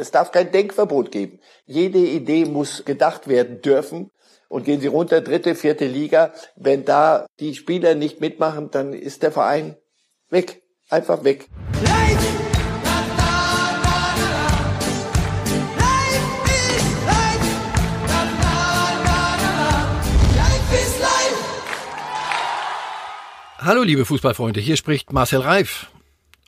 Es darf kein Denkverbot geben. Jede Idee muss gedacht werden dürfen. Und gehen Sie runter, dritte, vierte Liga. Wenn da die Spieler nicht mitmachen, dann ist der Verein weg. Einfach weg. Hallo liebe Fußballfreunde, hier spricht Marcel Reif.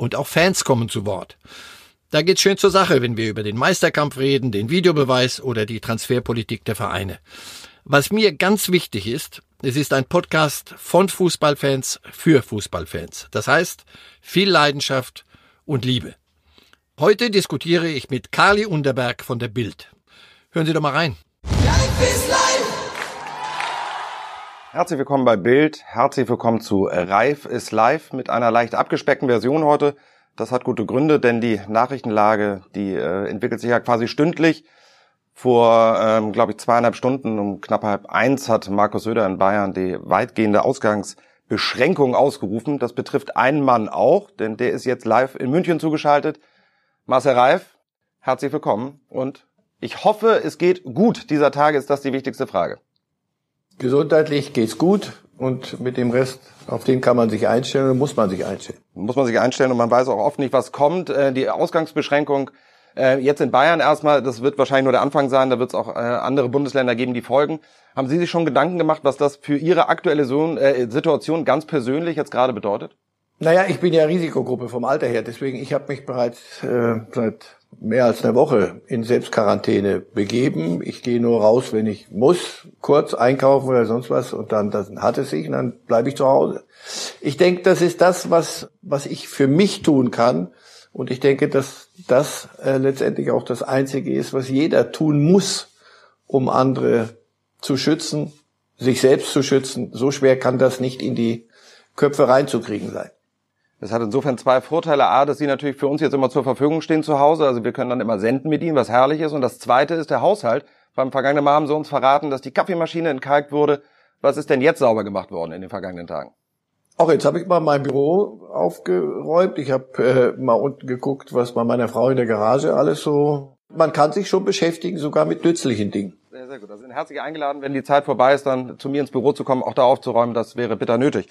Und auch Fans kommen zu Wort. Da geht's schön zur Sache, wenn wir über den Meisterkampf reden, den Videobeweis oder die Transferpolitik der Vereine. Was mir ganz wichtig ist, es ist ein Podcast von Fußballfans für Fußballfans. Das heißt, viel Leidenschaft und Liebe. Heute diskutiere ich mit Carly Underberg von der Bild. Hören Sie doch mal rein. Herzlich willkommen bei Bild. Herzlich willkommen zu Reif ist live mit einer leicht abgespeckten Version heute. Das hat gute Gründe, denn die Nachrichtenlage, die äh, entwickelt sich ja quasi stündlich. Vor, ähm, glaube ich, zweieinhalb Stunden um knapp halb eins hat Markus Söder in Bayern die weitgehende Ausgangsbeschränkung ausgerufen. Das betrifft einen Mann auch, denn der ist jetzt live in München zugeschaltet. Marcel Reif, herzlich willkommen und ich hoffe, es geht gut dieser Tage, ist das die wichtigste Frage. Gesundheitlich geht's gut und mit dem Rest, auf den kann man sich einstellen und muss man sich einstellen. Muss man sich einstellen und man weiß auch oft nicht, was kommt. Äh, die Ausgangsbeschränkung äh, jetzt in Bayern erstmal, das wird wahrscheinlich nur der Anfang sein, da wird es auch äh, andere Bundesländer geben, die folgen. Haben Sie sich schon Gedanken gemacht, was das für Ihre aktuelle Situation ganz persönlich jetzt gerade bedeutet? Naja, ich bin ja Risikogruppe vom Alter her, deswegen ich habe mich bereits äh, seit mehr als einer Woche in Selbstquarantäne begeben. Ich gehe nur raus, wenn ich muss, kurz einkaufen oder sonst was und dann, dann hat es sich und dann bleibe ich zu Hause. Ich denke, das ist das, was, was ich für mich tun kann. Und ich denke, dass das äh, letztendlich auch das Einzige ist, was jeder tun muss, um andere zu schützen, sich selbst zu schützen. So schwer kann das nicht in die Köpfe reinzukriegen sein. Das hat insofern zwei Vorteile. A, dass sie natürlich für uns jetzt immer zur Verfügung stehen zu Hause. Also wir können dann immer senden mit ihnen, was herrlich ist. Und das zweite ist der Haushalt. Beim vergangenen Mal haben sie uns verraten, dass die Kaffeemaschine entkalkt wurde. Was ist denn jetzt sauber gemacht worden in den vergangenen Tagen? Auch jetzt habe ich mal mein Büro aufgeräumt. Ich habe äh, mal unten geguckt, was bei meiner Frau in der Garage alles so. Man kann sich schon beschäftigen, sogar mit nützlichen Dingen. Sehr, sehr gut. Also sind herzlich eingeladen, wenn die Zeit vorbei ist, dann zu mir ins Büro zu kommen, auch da aufzuräumen. Das wäre bitter nötig.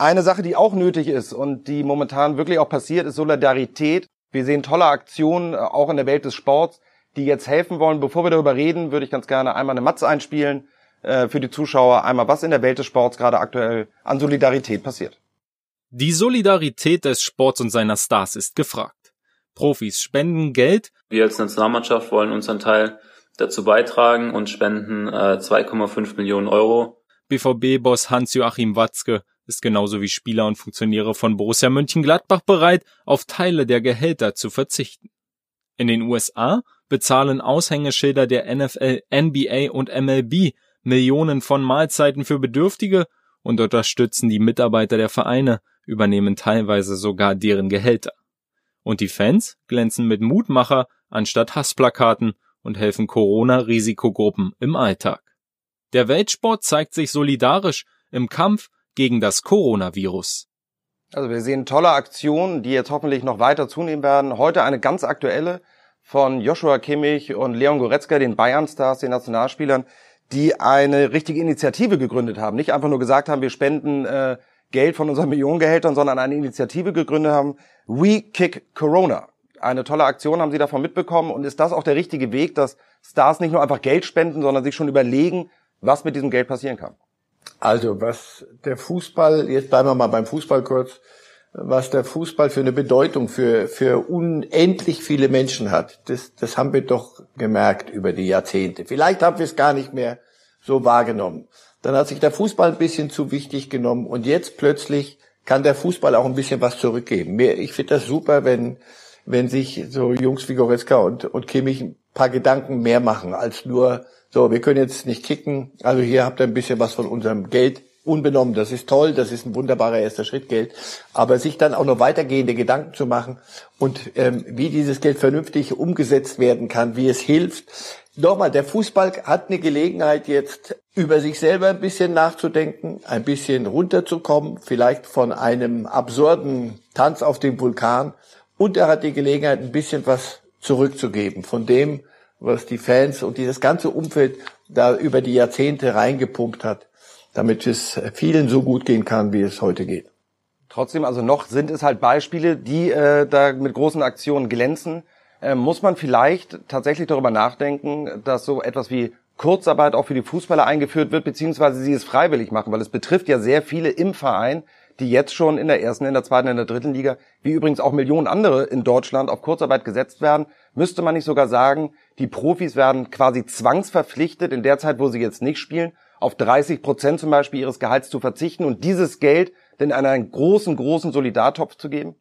Eine Sache, die auch nötig ist und die momentan wirklich auch passiert, ist Solidarität. Wir sehen tolle Aktionen, äh, auch in der Welt des Sports, die jetzt helfen wollen. Bevor wir darüber reden, würde ich ganz gerne einmal eine Matz einspielen äh, für die Zuschauer. Einmal, was in der Welt des Sports gerade aktuell an Solidarität passiert. Die Solidarität des Sports und seiner Stars ist gefragt. Profis spenden Geld. Wir als Nationalmannschaft wollen unseren Teil dazu beitragen und spenden äh, 2,5 Millionen Euro. BVB-Boss Hans-Joachim Watzke ist genauso wie Spieler und Funktionäre von Borussia Mönchengladbach bereit, auf Teile der Gehälter zu verzichten. In den USA bezahlen Aushängeschilder der NFL, NBA und MLB Millionen von Mahlzeiten für Bedürftige und unterstützen die Mitarbeiter der Vereine, übernehmen teilweise sogar deren Gehälter. Und die Fans glänzen mit Mutmacher anstatt Hassplakaten und helfen Corona-Risikogruppen im Alltag. Der Weltsport zeigt sich solidarisch im Kampf gegen das Coronavirus. Also wir sehen tolle Aktionen, die jetzt hoffentlich noch weiter zunehmen werden. Heute eine ganz aktuelle von Joshua Kimmich und Leon Goretzka, den Bayern-Stars, den Nationalspielern, die eine richtige Initiative gegründet haben. Nicht einfach nur gesagt haben, wir spenden äh, Geld von unseren Millionengehältern, sondern eine Initiative gegründet haben. We Kick Corona. Eine tolle Aktion haben sie davon mitbekommen. Und ist das auch der richtige Weg, dass Stars nicht nur einfach Geld spenden, sondern sich schon überlegen, was mit diesem Geld passieren kann? Also was der Fußball, jetzt bleiben wir mal beim Fußball kurz, was der Fußball für eine Bedeutung für, für unendlich viele Menschen hat, das, das haben wir doch gemerkt über die Jahrzehnte. Vielleicht haben wir es gar nicht mehr so wahrgenommen. Dann hat sich der Fußball ein bisschen zu wichtig genommen und jetzt plötzlich kann der Fußball auch ein bisschen was zurückgeben. Ich finde das super, wenn, wenn sich so Jungs wie Goretzka und, und Kimmich paar Gedanken mehr machen als nur, so, wir können jetzt nicht kicken, also hier habt ihr ein bisschen was von unserem Geld unbenommen. Das ist toll, das ist ein wunderbarer erster Schritt Geld. Aber sich dann auch noch weitergehende Gedanken zu machen und ähm, wie dieses Geld vernünftig umgesetzt werden kann, wie es hilft. Nochmal, der Fußball hat eine Gelegenheit jetzt über sich selber ein bisschen nachzudenken, ein bisschen runterzukommen, vielleicht von einem absurden Tanz auf dem Vulkan. Und er hat die Gelegenheit, ein bisschen was zurückzugeben von dem, was die Fans und dieses ganze Umfeld da über die Jahrzehnte reingepumpt hat damit es vielen so gut gehen kann, wie es heute geht. Trotzdem, also noch sind es halt Beispiele, die äh, da mit großen Aktionen glänzen. Äh, muss man vielleicht tatsächlich darüber nachdenken, dass so etwas wie Kurzarbeit auch für die Fußballer eingeführt wird, beziehungsweise sie es freiwillig machen, weil es betrifft ja sehr viele im Verein, die jetzt schon in der ersten, in der zweiten, in der dritten Liga, wie übrigens auch Millionen andere in Deutschland auf Kurzarbeit gesetzt werden. Müsste man nicht sogar sagen, die Profis werden quasi zwangsverpflichtet in der Zeit, wo sie jetzt nicht spielen, auf 30 Prozent zum Beispiel ihres Gehalts zu verzichten und dieses Geld denn an einen großen, großen Solidartopf zu geben?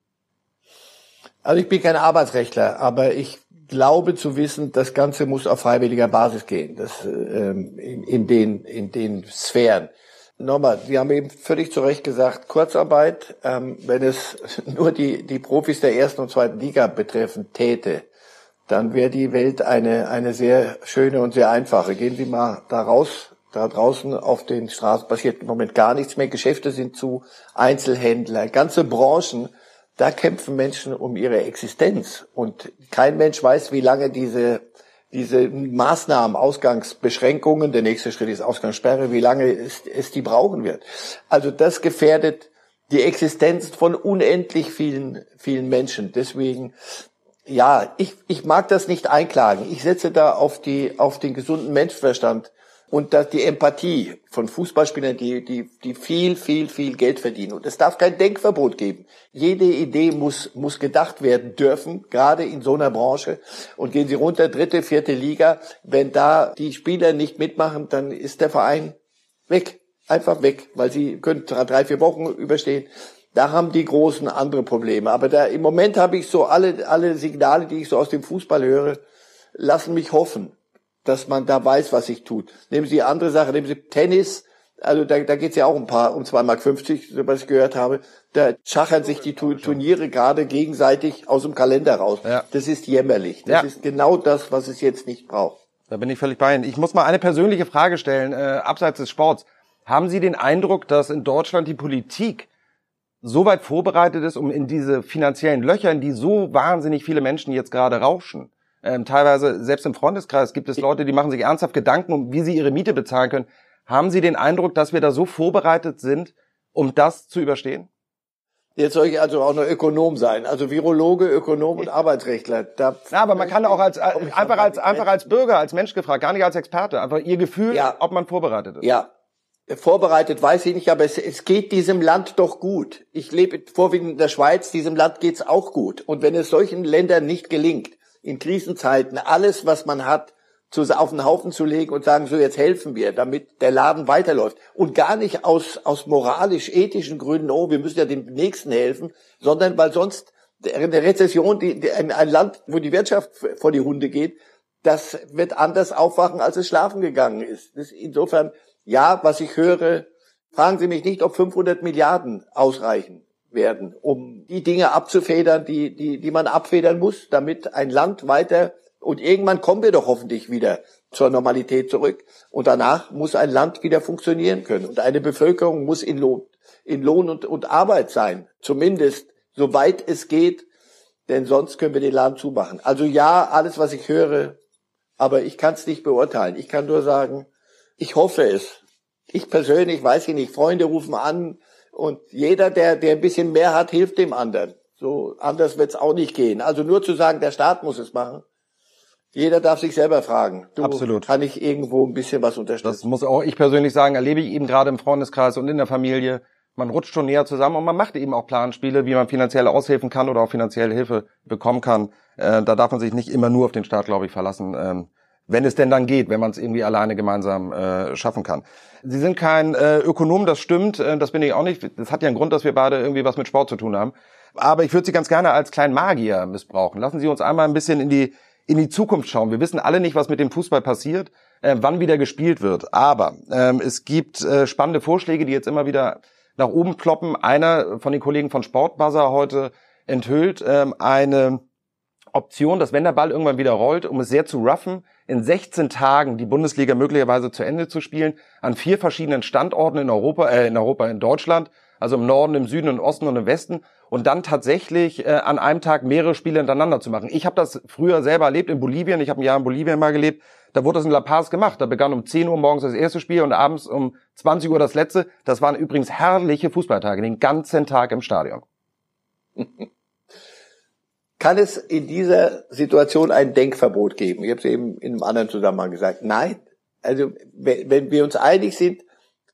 Also ich bin kein Arbeitsrechtler, aber ich glaube zu wissen, das Ganze muss auf freiwilliger Basis gehen, das, ähm, in, in, den, in den Sphären. Nochmal, Sie haben eben völlig zu Recht gesagt, Kurzarbeit, ähm, wenn es nur die, die Profis der ersten und zweiten Liga betreffen täte, dann wäre die Welt eine, eine sehr schöne und sehr einfache. Gehen Sie mal da raus da draußen auf den Straßen passiert im Moment gar nichts mehr. Geschäfte sind zu, Einzelhändler, ganze Branchen. Da kämpfen Menschen um ihre Existenz. Und kein Mensch weiß, wie lange diese, diese Maßnahmen, Ausgangsbeschränkungen, der nächste Schritt ist Ausgangssperre, wie lange es, es die brauchen wird. Also das gefährdet die Existenz von unendlich vielen, vielen Menschen. Deswegen, ja, ich, ich mag das nicht einklagen. Ich setze da auf die, auf den gesunden Menschenverstand und dass die Empathie von Fußballspielern, die, die, die viel, viel, viel Geld verdienen. Und es darf kein Denkverbot geben. Jede Idee muss, muss gedacht werden dürfen, gerade in so einer Branche. Und gehen Sie runter, dritte, vierte Liga. Wenn da die Spieler nicht mitmachen, dann ist der Verein weg. Einfach weg, weil sie können drei, vier Wochen überstehen. Da haben die Großen andere Probleme. Aber da, im Moment habe ich so alle, alle Signale, die ich so aus dem Fußball höre, lassen mich hoffen dass man da weiß, was sich tut. Nehmen Sie andere Sache, nehmen Sie Tennis, also da, da geht es ja auch ein paar, um 2,50 Mark, so was ich gehört habe. Da schachern sich die Turniere gerade gegenseitig aus dem Kalender raus. Ja. Das ist jämmerlich. Das ja. ist genau das, was es jetzt nicht braucht. Da bin ich völlig bei Ihnen. Ich muss mal eine persönliche Frage stellen, äh, abseits des Sports. Haben Sie den Eindruck, dass in Deutschland die Politik so weit vorbereitet ist, um in diese finanziellen Löcher, in die so wahnsinnig viele Menschen jetzt gerade rauschen, ähm, teilweise, selbst im Freundeskreis gibt es Leute, die machen sich ernsthaft Gedanken, um wie sie ihre Miete bezahlen können. Haben Sie den Eindruck, dass wir da so vorbereitet sind, um das zu überstehen? Jetzt soll ich also auch noch Ökonom sein, also Virologe, Ökonom und Arbeitsrechtler. Da ja, aber man kann auch als, einfach als einfach als Bürger, als Mensch gefragt, gar nicht als Experte, einfach Ihr Gefühl, ja. ob man vorbereitet ist. Ja, vorbereitet weiß ich nicht, aber es, es geht diesem Land doch gut. Ich lebe vorwiegend in der Schweiz, diesem Land geht's auch gut. Und wenn es solchen Ländern nicht gelingt, in Krisenzeiten alles, was man hat, zu, auf den Haufen zu legen und sagen, so jetzt helfen wir, damit der Laden weiterläuft. Und gar nicht aus, aus moralisch-ethischen Gründen, oh, wir müssen ja dem Nächsten helfen, sondern weil sonst eine Rezession, die, die, ein, ein Land, wo die Wirtschaft vor die Hunde geht, das wird anders aufwachen, als es schlafen gegangen ist. ist insofern, ja, was ich höre, fragen Sie mich nicht, ob 500 Milliarden ausreichen werden, um die Dinge abzufedern, die, die, die man abfedern muss, damit ein Land weiter und irgendwann kommen wir doch hoffentlich wieder zur Normalität zurück. Und danach muss ein Land wieder funktionieren können. Und eine Bevölkerung muss in Lohn, in Lohn und, und Arbeit sein. Zumindest, soweit es geht. Denn sonst können wir den Laden zumachen. Also ja, alles, was ich höre, aber ich kann es nicht beurteilen. Ich kann nur sagen, ich hoffe es. Ich persönlich weiß ich nicht. Freunde rufen an, und jeder, der, der ein bisschen mehr hat, hilft dem anderen. So anders wird's auch nicht gehen. Also nur zu sagen, der Staat muss es machen. Jeder darf sich selber fragen. Du, Absolut. Kann ich irgendwo ein bisschen was unterstützen? Das muss auch ich persönlich sagen, erlebe ich eben gerade im Freundeskreis und in der Familie. Man rutscht schon näher zusammen und man macht eben auch Planspiele, wie man finanziell aushelfen kann oder auch finanzielle Hilfe bekommen kann. Äh, da darf man sich nicht immer nur auf den Staat, glaube ich, verlassen. Ähm, wenn es denn dann geht, wenn man es irgendwie alleine gemeinsam äh, schaffen kann. Sie sind kein äh, Ökonom, das stimmt, äh, das bin ich auch nicht. Das hat ja einen Grund, dass wir beide irgendwie was mit Sport zu tun haben. Aber ich würde Sie ganz gerne als kleinen Magier missbrauchen. Lassen Sie uns einmal ein bisschen in die in die Zukunft schauen. Wir wissen alle nicht, was mit dem Fußball passiert, äh, wann wieder gespielt wird. Aber ähm, es gibt äh, spannende Vorschläge, die jetzt immer wieder nach oben ploppen. Einer von den Kollegen von Sportbuzzer heute enthüllt ähm, eine Option, dass wenn der Ball irgendwann wieder rollt, um es sehr zu roughen, in 16 Tagen die Bundesliga möglicherweise zu Ende zu spielen, an vier verschiedenen Standorten in Europa, äh, in Europa, in Deutschland, also im Norden, im Süden, im Osten und im Westen und dann tatsächlich äh, an einem Tag mehrere Spiele hintereinander zu machen. Ich habe das früher selber erlebt in Bolivien. Ich habe ein Jahr in Bolivien mal gelebt. Da wurde das in La Paz gemacht. Da begann um 10 Uhr morgens das erste Spiel und abends um 20 Uhr das letzte. Das waren übrigens herrliche Fußballtage, den ganzen Tag im Stadion. Kann es in dieser Situation ein Denkverbot geben? Ich habe es eben in einem anderen Zusammenhang gesagt. Nein. Also wenn wir uns einig sind,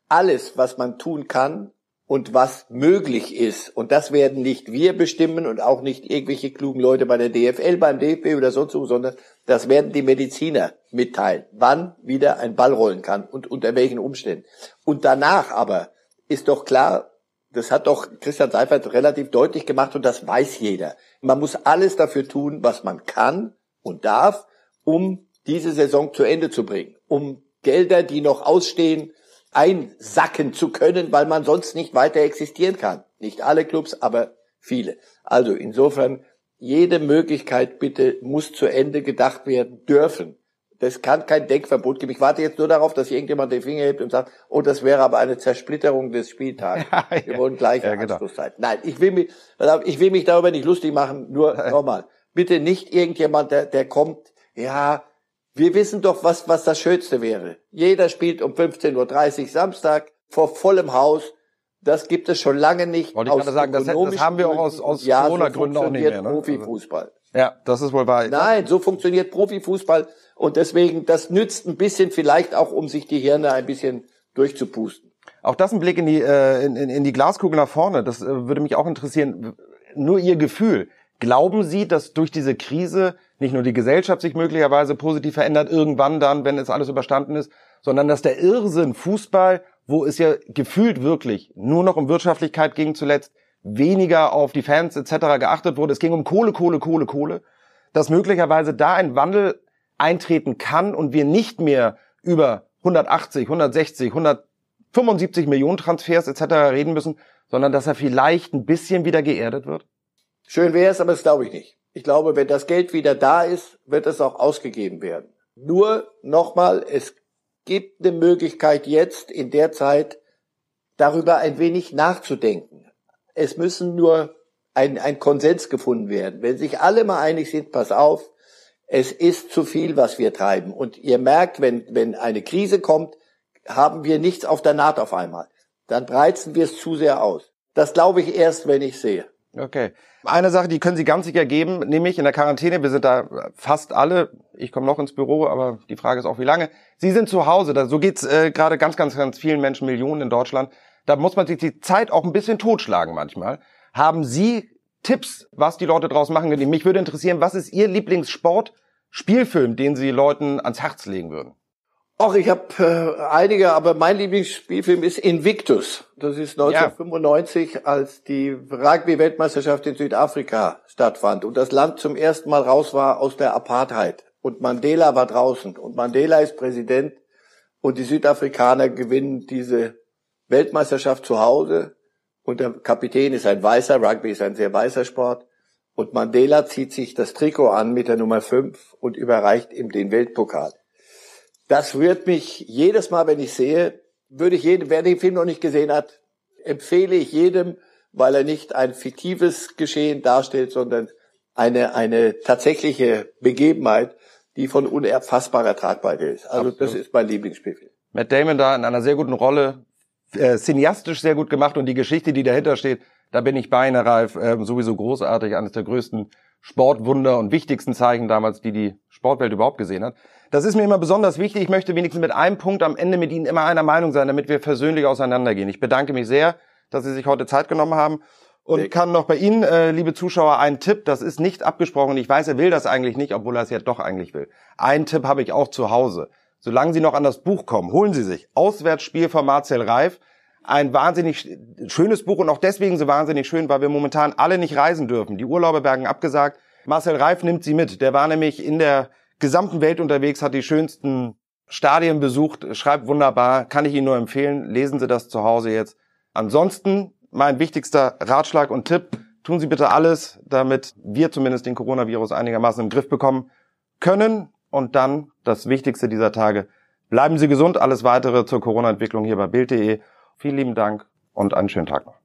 alles, was man tun kann, und was möglich ist. Und das werden nicht wir bestimmen und auch nicht irgendwelche klugen Leute bei der DFL, beim DFB oder sonst wo, sondern das werden die Mediziner mitteilen, wann wieder ein Ball rollen kann und unter welchen Umständen. Und danach aber ist doch klar, das hat doch Christian Seifert relativ deutlich gemacht und das weiß jeder. Man muss alles dafür tun, was man kann und darf, um diese Saison zu Ende zu bringen, um Gelder, die noch ausstehen, einsacken zu können, weil man sonst nicht weiter existieren kann. Nicht alle Clubs, aber viele. Also insofern, jede Möglichkeit bitte muss zu Ende gedacht werden dürfen. Das kann kein Denkverbot geben. Ich warte jetzt nur darauf, dass irgendjemand den Finger hebt und sagt, oh, das wäre aber eine Zersplitterung des Spieltages. Ja, ja. Wir wollen gleiche ja, genau. Nein, ich will mich, ich will mich darüber nicht lustig machen. Nur nochmal, bitte nicht irgendjemand, der, der kommt, ja, wir wissen doch, was, was das Schönste wäre. Jeder spielt um 15.30 Uhr Samstag vor vollem Haus. Das gibt es schon lange nicht. Wollte ich gerade sagen, das, das, haben wir auch aus, aus ja, Corona-Gründen so auch nicht mehr. Ne? Profifußball. Ja, das ist wohl wahr. Nein, so funktioniert Profifußball. Und deswegen, das nützt ein bisschen vielleicht auch, um sich die Hirne ein bisschen durchzupusten. Auch das ein Blick in die, äh, in, in die Glaskugel nach vorne. Das äh, würde mich auch interessieren. Nur Ihr Gefühl. Glauben Sie, dass durch diese Krise nicht nur die Gesellschaft sich möglicherweise positiv verändert, irgendwann dann, wenn es alles überstanden ist, sondern dass der Irrsinn Fußball, wo es ja gefühlt wirklich nur noch um Wirtschaftlichkeit ging zuletzt, weniger auf die Fans etc. geachtet wurde, es ging um Kohle, Kohle, Kohle, Kohle, dass möglicherweise da ein Wandel eintreten kann und wir nicht mehr über 180, 160, 175 Millionen Transfers etc. reden müssen, sondern dass er vielleicht ein bisschen wieder geerdet wird? Schön wäre es, aber das glaube ich nicht. Ich glaube, wenn das Geld wieder da ist, wird es auch ausgegeben werden. Nur nochmal, es gibt eine Möglichkeit jetzt in der Zeit darüber ein wenig nachzudenken. Es müssen nur ein, ein Konsens gefunden werden. Wenn sich alle mal einig sind, pass auf, es ist zu viel, was wir treiben. Und ihr merkt, wenn, wenn eine Krise kommt, haben wir nichts auf der Naht auf einmal. Dann breizen wir es zu sehr aus. Das glaube ich erst, wenn ich sehe. Okay. Eine Sache, die können Sie ganz sicher geben, nämlich in der Quarantäne, wir sind da fast alle, ich komme noch ins Büro, aber die Frage ist auch, wie lange. Sie sind zu Hause, da, so geht's äh, gerade ganz, ganz, ganz vielen Menschen, Millionen in Deutschland. Da muss man sich die Zeit auch ein bisschen totschlagen manchmal. Haben Sie Tipps, was die Leute draus machen können? Mich würde interessieren, was ist Ihr Lieblingssport, Spielfilm, den Sie Leuten ans Herz legen würden? Ach, ich habe äh, einige, aber mein Lieblingsspielfilm ist Invictus. Das ist 1995, ja. als die Rugby-Weltmeisterschaft in Südafrika stattfand und das Land zum ersten Mal raus war aus der Apartheid. Und Mandela war draußen. Und Mandela ist Präsident und die Südafrikaner gewinnen diese Weltmeisterschaft zu Hause. Und der Kapitän ist ein weißer, Rugby ist ein sehr weißer Sport. Und Mandela zieht sich das Trikot an mit der Nummer 5 und überreicht ihm den Weltpokal. Das rührt mich jedes Mal, wenn ich sehe, würde ich jedem, wer den Film noch nicht gesehen hat, empfehle ich jedem, weil er nicht ein fiktives Geschehen darstellt, sondern eine, eine tatsächliche Begebenheit, die von unerfassbarer Tragweite ist. Also Absolut. das ist mein Lieblingsspielfilm. Matt Damon da in einer sehr guten Rolle, äh, cineastisch sehr gut gemacht und die Geschichte, die dahinter steht, da bin ich bei Ihnen, Ralf, äh, sowieso großartig, eines der größten Sportwunder und wichtigsten Zeichen damals, die die Sportwelt überhaupt gesehen hat. Das ist mir immer besonders wichtig. Ich möchte wenigstens mit einem Punkt am Ende mit Ihnen immer einer Meinung sein, damit wir versöhnlich auseinandergehen. Ich bedanke mich sehr, dass Sie sich heute Zeit genommen haben und nee. kann noch bei Ihnen, äh, liebe Zuschauer, einen Tipp. Das ist nicht abgesprochen. Ich weiß, er will das eigentlich nicht, obwohl er es ja doch eigentlich will. Einen Tipp habe ich auch zu Hause. Solange Sie noch an das Buch kommen, holen Sie sich Auswärtsspiel von Marcel Reif. Ein wahnsinnig schönes Buch und auch deswegen so wahnsinnig schön, weil wir momentan alle nicht reisen dürfen. Die Urlaube werden abgesagt. Marcel Reif nimmt sie mit. Der war nämlich in der gesamten Welt unterwegs, hat die schönsten Stadien besucht, schreibt wunderbar, kann ich Ihnen nur empfehlen. Lesen Sie das zu Hause jetzt. Ansonsten mein wichtigster Ratschlag und Tipp, tun Sie bitte alles, damit wir zumindest den Coronavirus einigermaßen im Griff bekommen können. Und dann das Wichtigste dieser Tage, bleiben Sie gesund. Alles weitere zur Corona-Entwicklung hier bei Bild.de. Vielen lieben Dank und einen schönen Tag noch.